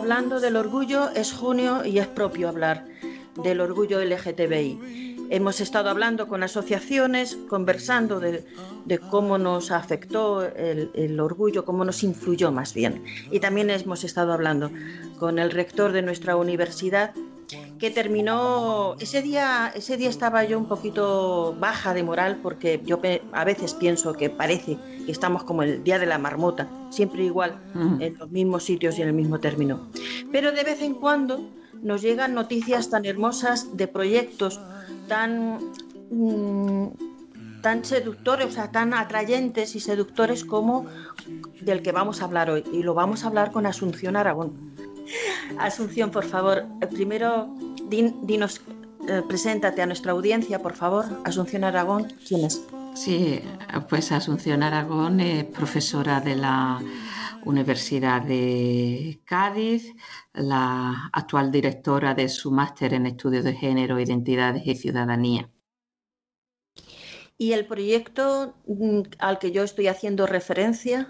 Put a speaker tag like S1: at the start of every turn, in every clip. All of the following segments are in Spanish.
S1: hablando del orgullo, es junio y es propio hablar del orgullo LGTBI. Hemos estado hablando con asociaciones, conversando de, cómo nos afectó el, orgullo, cómo nos influyó más bien. Y también hemos estado hablando con el rector de nuestra universidad, que terminó ese día ese día estaba yo un poquito baja de moral porque yo a veces pienso que parece que estamos como el día de la marmota siempre igual en los mismos sitios y en el mismo término pero de vez en cuando nos llegan noticias tan hermosas de proyectos tan mm, tan seductores, o sea, tan atrayentes y seductores como del que vamos a hablar hoy. Y lo vamos a hablar con Asunción Aragón. Asunción, por favor, eh, dinos, eh, preséntate a nuestra audiencia, por favor. Asunción Aragón, ¿quién es?
S2: Sí, pues Asunción Aragón es profesora de la Universidad de Cádiz, la actual directora de su máster en estudios de género, identidades y ciudadanía.
S1: ¿Y el proyecto mm, al que yo estoy haciendo referencia?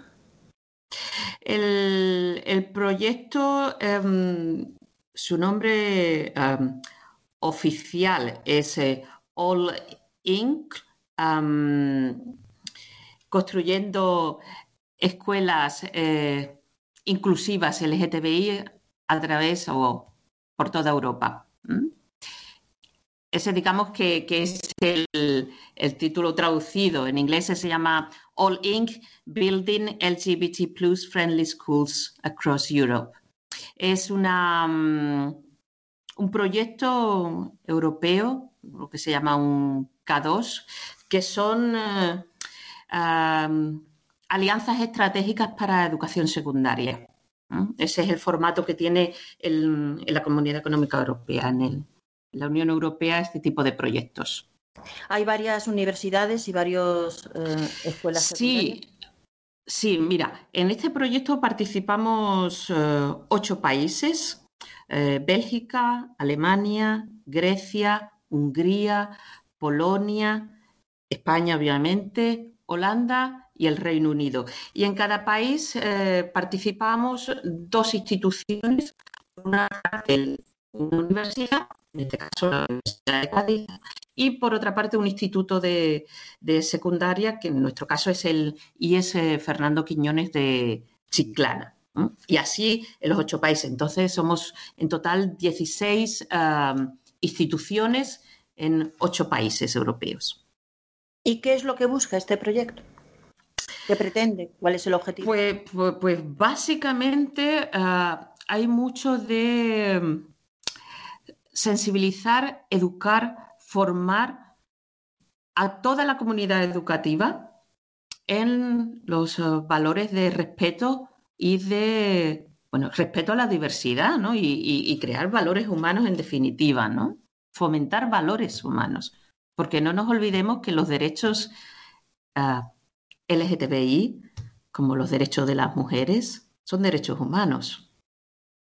S2: El, proyecto, em, su nombre em, oficial es eh, All Inc., em, construyendo escuelas eh, inclusivas LGTBI a través o por toda Europa. Ese digamos que, es el, el, título traducido. En inglés se llama All Inc. Building LGBT Plus Friendly Schools Across Europe. Es una, mm, un proyecto europeo, lo que se llama un K2, que son eh, alianzas estratégicas para educación secundaria. Ese es el formato que tiene en la Comunidad Económica Europea, en la Unión Europea, este tipo de proyectos.
S1: Hay varias universidades y varias eh, escuelas.
S2: Sí, sí, mira, en este proyecto participamos eh, ocho países, eh, Bélgica, Alemania, Grecia, Hungría, Polonia, España, obviamente, Holanda y el Reino Unido. Y en cada país participamos dos instituciones, una universidad en este caso la Universidad de Cádiz, y por otra parte un instituto de, secundaria, que en nuestro caso es el IS Fernando Quiñones de Chiclana. Y así en los ocho países. Entonces somos en total 16 instituciones en ocho países europeos.
S1: ¿Y qué es lo que busca este proyecto? ¿Qué pretende? ¿Cuál es el objetivo?
S2: Pues, pues, pues básicamente ah, hay mucho de sensibilizar, educar, formar a toda la comunidad educativa en los eh, valores de respeto y de, bueno, respeto a la diversidad, ¿no? Y, crear valores humanos en definitiva, ¿no? Fomentar valores humanos. Porque no nos olvidemos que los derechos eh, LGTBI, como los derechos de las mujeres, son derechos humanos.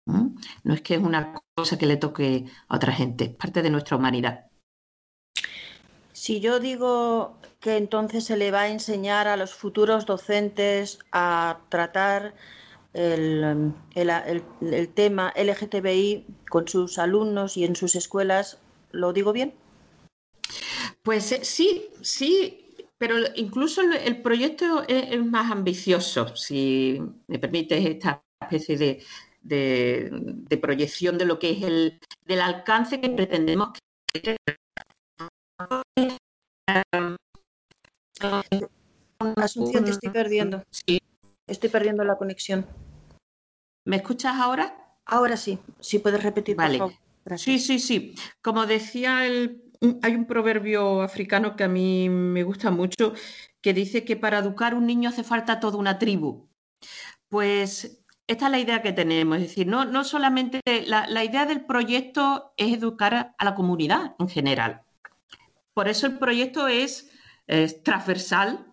S2: No es que es una cosa que le toque a otra gente, es parte de nuestra humanidad.
S1: Si yo digo que entonces se le va a enseñar a los futuros docentes a tratar el, tema LGTBI con sus alumnos y en sus escuelas, ¿lo digo bien?
S2: Pues eh, sí, sí, pero incluso el, proyecto es, más ambicioso, si me permites esta especie de, de, proyección de lo que es el del alcance que pretendemos que
S1: Asunción, te estoy perdiendo. Sí. Estoy perdiendo la conexión.
S2: ¿Me escuchas ahora?
S1: Ahora sí. Sí puedes repetir,
S2: vale. Sí, sí, sí. Como decía, el, hay un proverbio africano que a mí me gusta mucho que dice que para educar un niño hace falta toda una tribu. Pues esta es la idea que tenemos, es decir, no, no solamente la, idea del proyecto es educar a la comunidad en general. Por eso el proyecto es, transversal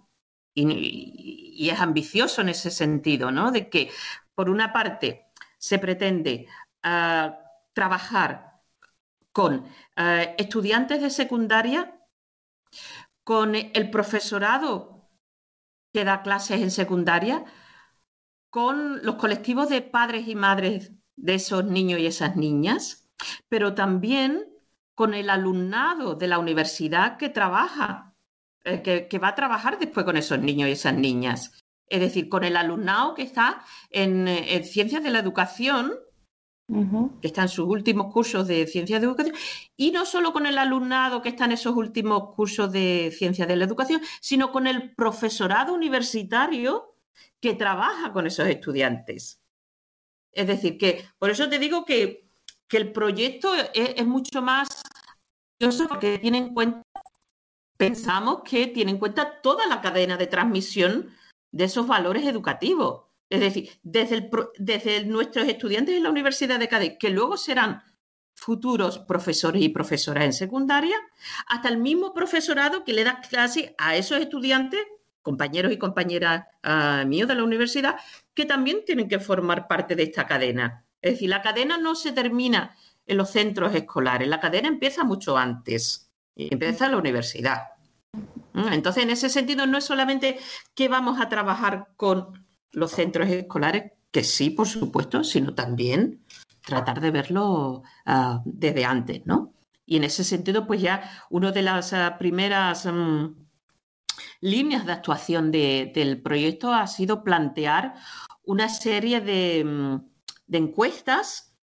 S2: y, es ambicioso en ese sentido, ¿no? De que, por una parte, se pretende ah, trabajar con ah, estudiantes de secundaria, con el profesorado que da clases en secundaria, con los colectivos de padres y madres de esos niños y esas niñas, pero también con el alumnado de la universidad que trabaja, eh, que, va a trabajar después con esos niños y esas niñas. Es decir, con el alumnado que está en, en ciencias de la educación que está en sus últimos cursos de ciencias de educación, y no solo con el alumnado que está en esos últimos cursos de ciencias de la educación, sino con el profesorado universitario que trabaja con esos estudiantes. Es decir, que por eso te digo que, el proyecto es, mucho más porque tiene en cuenta, pensamos que tiene en cuenta toda la cadena de transmisión de esos valores educativos es decir, desde, nuestros estudiantes en la Universidad de Cádiz, que luego serán futuros profesores y profesoras en secundaria, hasta el mismo profesorado que le da clase a esos estudiantes, compañeros y compañeras ah, míos de la universidad, que también tienen que formar parte de esta cadena. Es decir, la cadena no se termina en los centros escolares, la cadena empieza mucho antes, empieza en la universidad. Mm, entonces, en ese sentido, no es solamente que vamos a trabajar con los centros escolares, que sí, por supuesto, sino también tratar de verlo ah, desde antes, ¿no? Y en ese sentido, pues ya una de las ah, primeras mm, líneas de actuación del proyecto ha sido plantear una serie de, mm, encuestas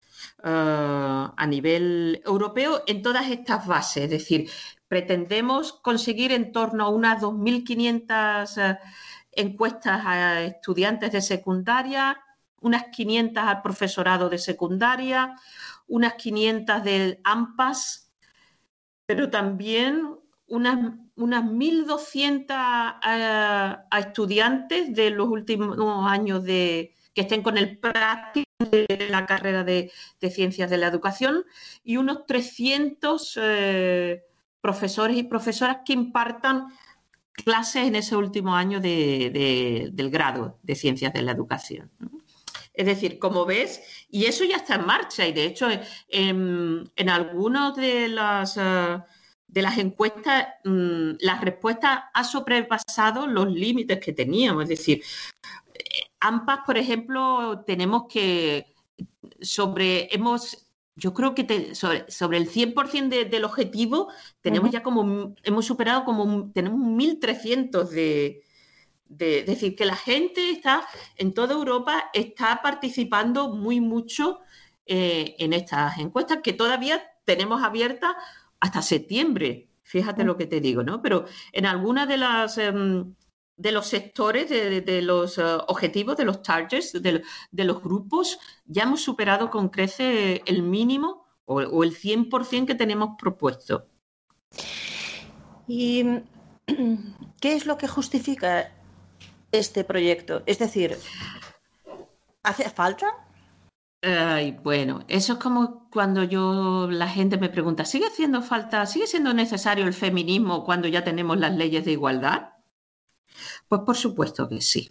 S2: ah, a nivel europeo en todas estas bases. Es decir, pretendemos conseguir en torno a unas 2.500 encuestas a estudiantes de secundaria, unas 500 al profesorado de secundaria, unas 500 del AMPAS, pero también unas, unas 1.200 a, estudiantes de los últimos años de, que estén con el práctico de la carrera de, ciencias de la educación y unos 300 eh, profesores y profesoras que impartan clases en ese último año del grado de ciencias de la educación. Es decir, como ves, y eso ya está en marcha y de hecho en, algunas de las, eh, de las encuestas mm, las respuestas ha sobrepasado los límites que teníamos. Es decir, eh, AMPAS, por ejemplo, tenemos que sobre, hemos yo creo que sobre, el 100% del objetivo tenemos ya como, hemos superado como, tenemos 1.300 de, de, es decir, que la gente está, en toda Europa, está participando muy mucho eh, en estas encuestas que todavía tenemos abiertas hasta septiembre. Fíjate lo que te digo, ¿no? Pero en algunas de las... Em, de los sectores, de, los eh, objetivos, de los targets, de, los grupos, ya hemos superado con crece el mínimo o, el 100% que tenemos propuesto.
S1: ¿Y qué es lo que justifica este proyecto? Es decir, ¿hace falta?
S2: Ay, bueno, eso es como cuando yo la gente me pregunta, ¿sigue haciendo falta, sigue siendo necesario el feminismo cuando ya tenemos las leyes de igualdad? Pues por supuesto que sí.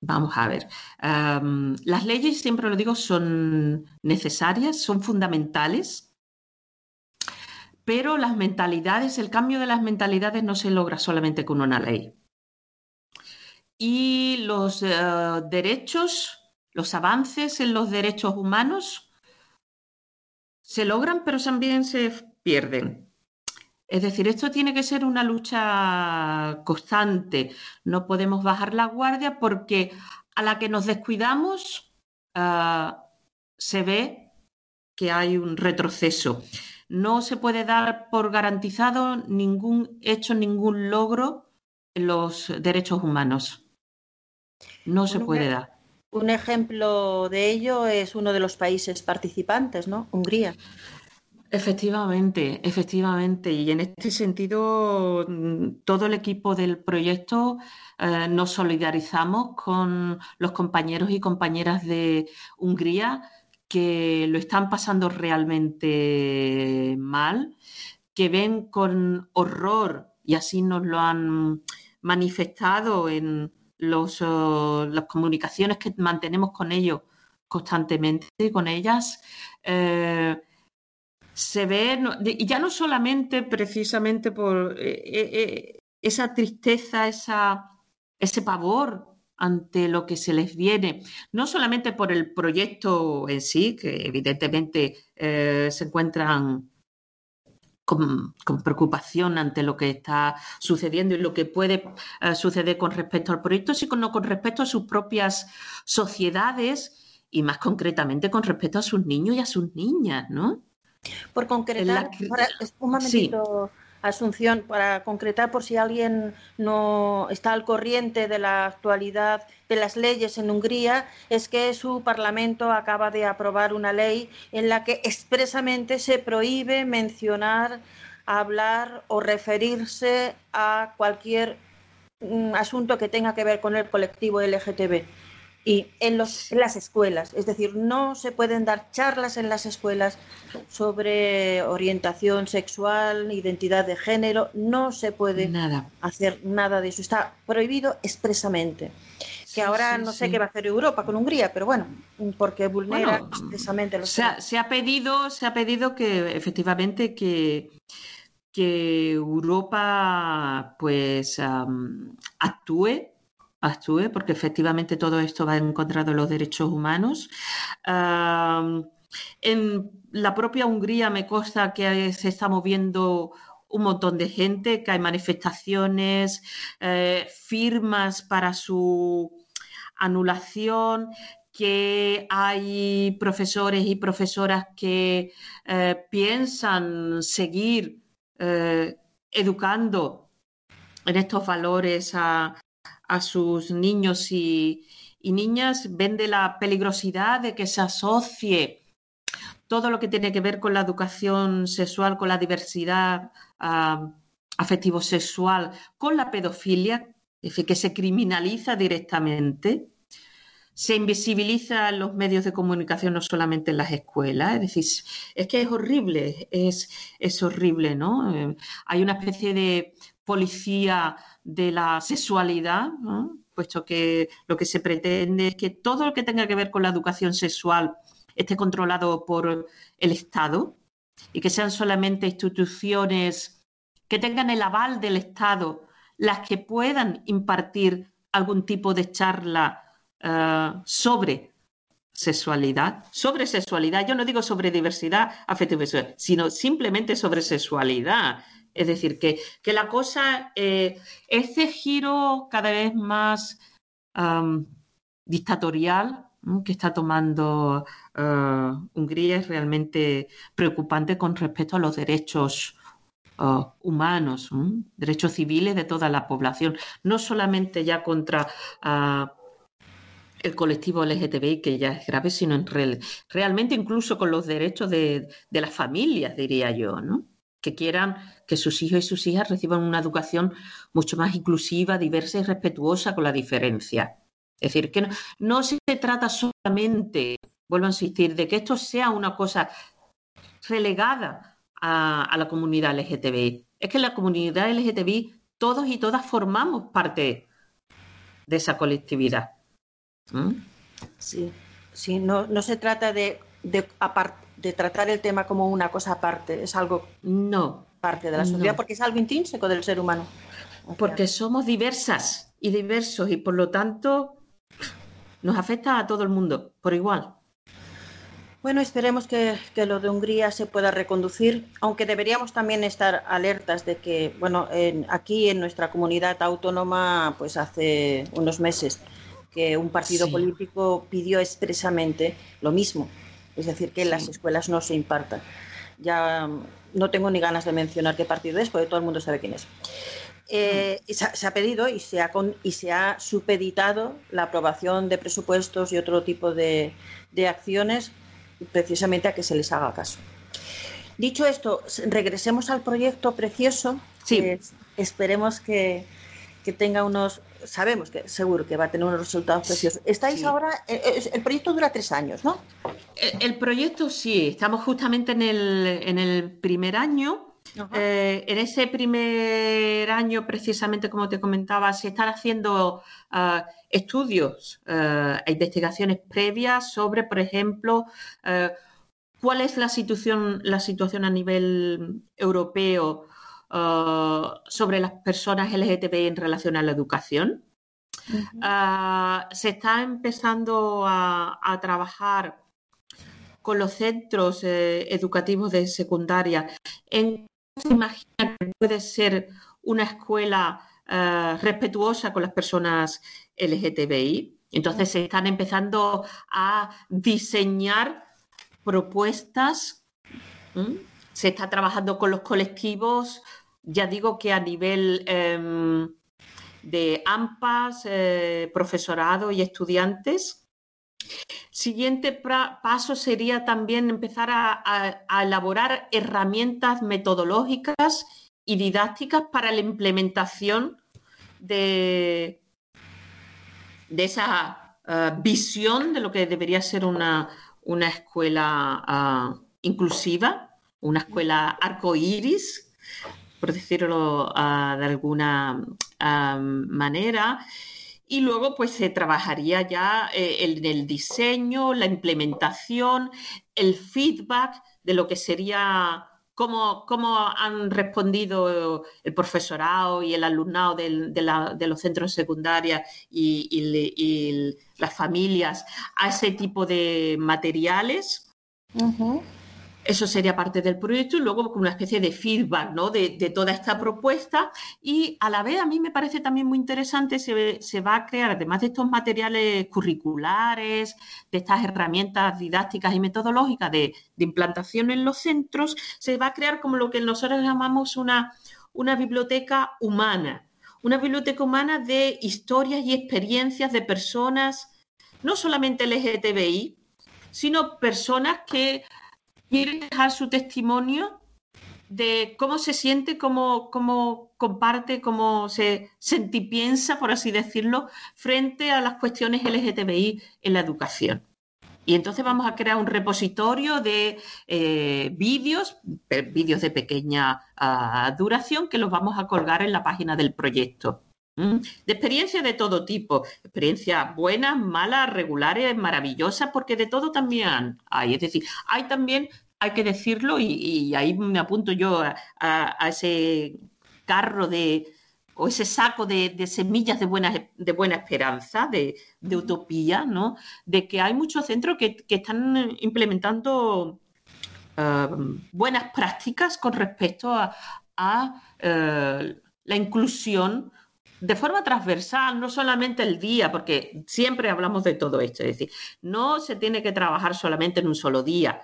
S2: Vamos a ver. las leyes, siempre lo digo, son necesarias, son fundamentales, pero las mentalidades, el cambio de las mentalidades no se logra solamente con una ley. Y los eh, derechos, los avances en los derechos humanos se logran, pero también se pierden. Es decir, esto tiene que ser una lucha constante. No podemos bajar la guardia porque a la que nos descuidamos ah, se ve que hay un retroceso. No se puede dar por garantizado ningún hecho, ningún logro en los derechos humanos. No se puede dar.
S1: Un ejemplo de ello es uno de los países participantes, ¿no? Hungría.
S2: Efectivamente, efectivamente. Y en este sentido, mm, todo el equipo del proyecto eh, nos solidarizamos con los compañeros y compañeras de Hungría que lo están pasando realmente mal, que ven con horror, y así nos lo han manifestado en los, oh, las comunicaciones que mantenemos con ellos constantemente, con ellas. Eh, se ve, y ya no solamente precisamente por eh, eh, eh, esa tristeza, esa, ese pavor ante lo que se les viene, no solamente por el proyecto en sí, que evidentemente eh, se encuentran con, preocupación ante lo que está sucediendo y lo que puede eh, suceder con respecto al proyecto, sino con respecto a sus propias sociedades y más concretamente con respecto a sus niños y a sus niñas, ¿no?
S1: Por concretar, un momentito, Asunción, para concretar por si alguien no está al corriente de la actualidad de las leyes en Hungría, es que su Parlamento acaba de aprobar una ley en la que expresamente se prohíbe mencionar, hablar o referirse a cualquier mm, asunto que tenga que ver con el colectivo LGTB y en, los, las escuelas. Es decir, no se pueden dar charlas en las escuelas sobre orientación sexual, identidad de género, no se puede hacer nada de eso. Está prohibido expresamente. Que ahora no sé qué va a hacer Europa con Hungría, pero bueno, porque vulnera expresamente los
S2: se ha, se ha pedido Se ha pedido que efectivamente que, que Europa pues actúe actúe, porque efectivamente todo esto va en contra de los derechos humanos. en la propia Hungría me consta que se está moviendo un montón de gente, que hay manifestaciones, eh, firmas para su anulación, que hay profesores y profesoras que eh, piensan seguir eh, educando en estos valores a sus niños y, niñas, ven de la peligrosidad de que se asocie todo lo que tiene que ver con la educación sexual, con la diversidad ah, afectivo-sexual, con la pedofilia, es decir, que se criminaliza directamente, se invisibiliza en los medios de comunicación, no solamente en las escuelas, es decir, es que es horrible, es, es horrible, ¿no? Eh, hay una especie de policía de la sexualidad, puesto que lo que se pretende es que todo lo que tenga que ver con la educación sexual esté controlado por el Estado y que sean solamente instituciones que tengan el aval del Estado las que puedan impartir algún tipo de charla eh, sobre sexualidad, sobre sexualidad, yo no digo sobre diversidad afectiva, sino simplemente sobre sexualidad. Es decir, que, la cosa, eh, ese giro cada vez más dictatorial que está tomando eh, Hungría es realmente preocupante con respecto a los derechos uh, humanos, derechos civiles de toda la población, no solamente ya contra uh, el colectivo LGTBI, que ya es grave, sino en realmente incluso con los derechos de, de las familias, diría yo, ¿no? Que quieran que sus hijos y sus hijas reciban una educación mucho más inclusiva, diversa y respetuosa con la diferencia. Es decir, que no, se trata solamente, vuelvo a insistir, de que esto sea una cosa relegada a, la comunidad LGTBI. Es que la comunidad LGTBI, todos y todas formamos parte de esa colectividad.
S1: ¿Mm? Sí, sí no, no se trata de, de, de tratar el tema como una cosa aparte, es algo
S2: no
S1: parte de la sociedad porque es algo intrínseco del ser humano.
S2: Porque somos diversas y diversos y por lo tanto nos afecta a todo el mundo por igual.
S1: Bueno, esperemos que, lo de Hungría se pueda reconducir, aunque deberíamos también estar alertas de que, bueno, aquí en nuestra comunidad autónoma, pues hace unos meses que un partido político pidió expresamente lo mismo, es decir, que en las escuelas no se impartan. Ya mm, no tengo ni ganas de mencionar qué partido es, porque todo el mundo sabe quién es. Eh, se, ha, pedido y se ha, y se ha supeditado la aprobación de presupuestos y otro tipo de, acciones precisamente a que se les haga caso. Dicho esto, regresemos al proyecto precioso.
S2: Sí.
S1: esperemos que, que tenga unos sabemos que seguro que va a tener unos resultados preciosos. Estáis ahora, eh, eh, el proyecto dura tres años, ¿no?
S2: El, proyecto sí, estamos justamente en el, en el primer año. Eh, en ese primer año, precisamente como te comentaba, se están haciendo ah, estudios e investigaciones previas sobre, por ejemplo, cuál es la situación, la situación a nivel europeo Uh, sobre las personas LGTBI en relación a la educación. Ah, se está empezando a, trabajar con los centros eh, educativos de secundaria en se imagina que puede ser una escuela eh, respetuosa con las personas LGTBI. Entonces se están empezando a diseñar propuestas. Se está trabajando con los colectivos, ya digo que a nivel em, de AMPAs, eh, profesorado y estudiantes. Siguiente paso sería también empezar a, elaborar herramientas metodológicas y didácticas para la implementación de, de esa eh, visión de lo que debería ser una, escuela eh, inclusiva, una escuela arcoíris, por decirlo uh, de alguna manera. Y luego, pues se trabajaría ya eh, en el diseño, la implementación, el feedback de lo que sería cómo, cómo han respondido el profesorado y el alumnado de, los centros secundarios y, y, las familias a ese tipo de materiales. Eso sería parte del proyecto y luego una especie de feedback ¿no? de, toda esta propuesta. Y a la vez a mí me parece también muy interesante, se, va a crear, además de estos materiales curriculares, de estas herramientas didácticas y metodológicas de, implantación en los centros, se va a crear como lo que nosotros llamamos una, una biblioteca humana. Una biblioteca humana de historias y experiencias de personas, no solamente LGTBI, sino personas que quiere dejar su testimonio de cómo se siente, cómo, cómo comparte, cómo se sentipiensa, por así decirlo, frente a las cuestiones LGTBI en la educación. Y entonces vamos a crear un repositorio de eh, vídeos, vídeos de pequeña ah, duración, que los vamos a colgar en la página del proyecto. De experiencias de todo tipo, experiencias buenas, malas, regulares, maravillosas, porque de todo también hay. Es decir, hay también hay que decirlo, y, ahí me apunto yo a, ese carro de o ese saco de, semillas de buena, de buena esperanza, de, utopía, ¿no? De que hay muchos centros que, están implementando eh, buenas prácticas con respecto a, eh, la inclusión de forma transversal, no solamente el día, porque siempre hablamos de todo esto, es decir, no se tiene que trabajar solamente en un solo día,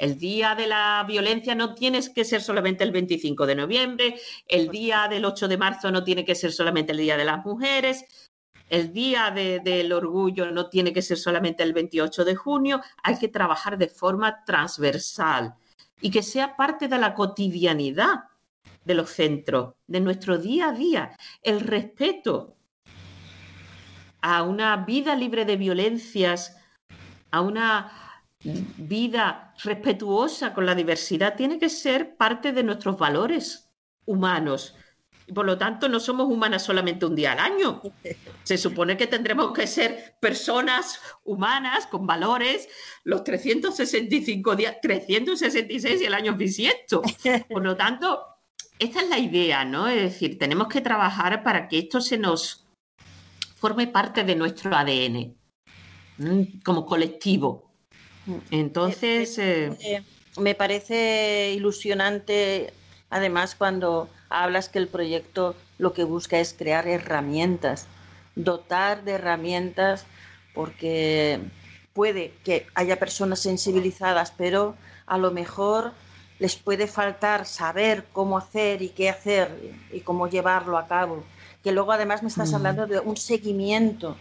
S2: el día de la violencia no tiene que ser solamente el 25 de noviembre, el día del 8 de marzo no tiene que ser solamente el Día de las Mujeres, el Día del Orgullo no tiene que ser solamente el 28 de junio, hay que trabajar de forma transversal y que sea parte de la cotidianidad de los centros, de nuestro día a día, el respeto a una vida libre de violencias, a una vida respetuosa con la diversidad tiene que ser parte de nuestros valores humanos. Y por lo tanto, no somos humanas solamente un día al año. Se supone que tendremos que ser personas humanas con valores los 365 días, 366 y el año bisiesto. Por lo tanto, esta es la idea, ¿no? Es decir, tenemos que trabajar para que esto se nos forme parte de nuestro ADN como colectivo. Entonces...
S1: Eh, eh, me parece ilusionante, además, cuando hablas que el proyecto lo que busca es crear herramientas, dotar de herramientas, porque puede que haya personas sensibilizadas, pero a lo mejor les puede faltar saber cómo hacer y qué hacer y cómo llevarlo a cabo. Que luego además me estás hablando de un seguimiento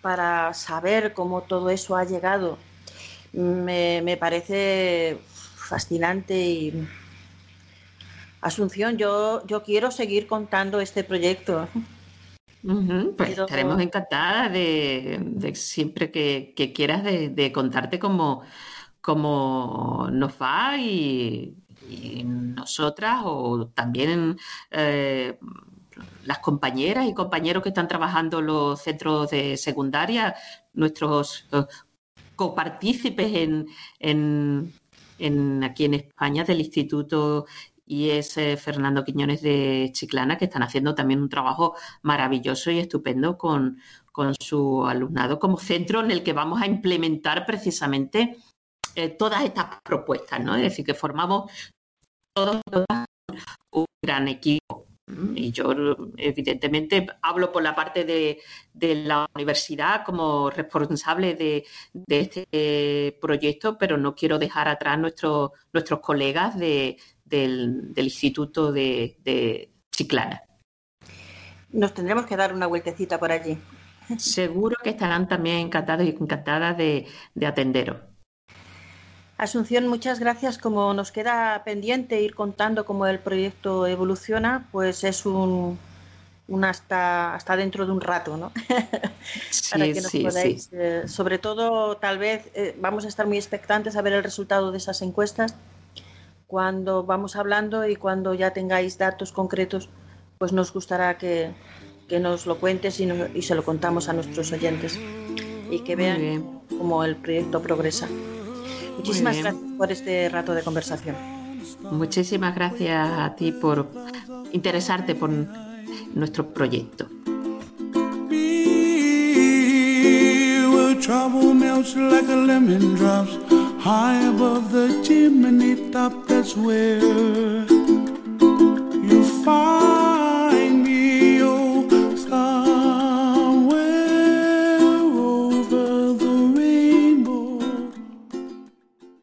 S1: para saber cómo todo eso ha llegado me, parece fascinante y Asunción, yo, yo quiero seguir contando este proyecto.
S2: pues estaremos encantadas de, siempre que, quieras de, contarte cómo, cómo, nos va y, nosotras o también eh, las compañeras y compañeros que están trabajando en los centros de secundaria, nuestros copartícipes en, en, aquí en España del Instituto y es eh, Fernando Quiñones de Chiclana, que están haciendo también un trabajo maravilloso y estupendo con, su alumnado como centro en el que vamos a implementar precisamente eh, todas estas propuestas, ¿no? Es decir, que formamos todos, un gran equipo. Y yo, evidentemente, hablo por la parte de, la universidad como responsable de, este proyecto, pero no quiero dejar atrás nuestros nuestros colegas del, Instituto de, Chiclana.
S1: Nos tendremos que dar una vueltecita por allí.
S2: Seguro que estarán también encantados y encantadas de, de atenderos.
S1: Asunción, muchas gracias. Como nos queda pendiente ir contando cómo el proyecto evoluciona, pues es un, hasta, hasta dentro de un rato, ¿no? Para que nos podáis, eh, sobre todo, tal vez eh, vamos a estar muy expectantes a ver el resultado de esas encuestas cuando vamos hablando y cuando ya tengáis datos concretos, pues nos gustará que, nos lo cuentes y, y, se lo contamos a nuestros oyentes y que vean cómo el proyecto progresa. Muchísimas gracias por este rato de conversación.
S2: Muchísimas gracias a ti por interesarte por nuestro proyecto. trouble melts like a lemon drops high above the chimney top. That's where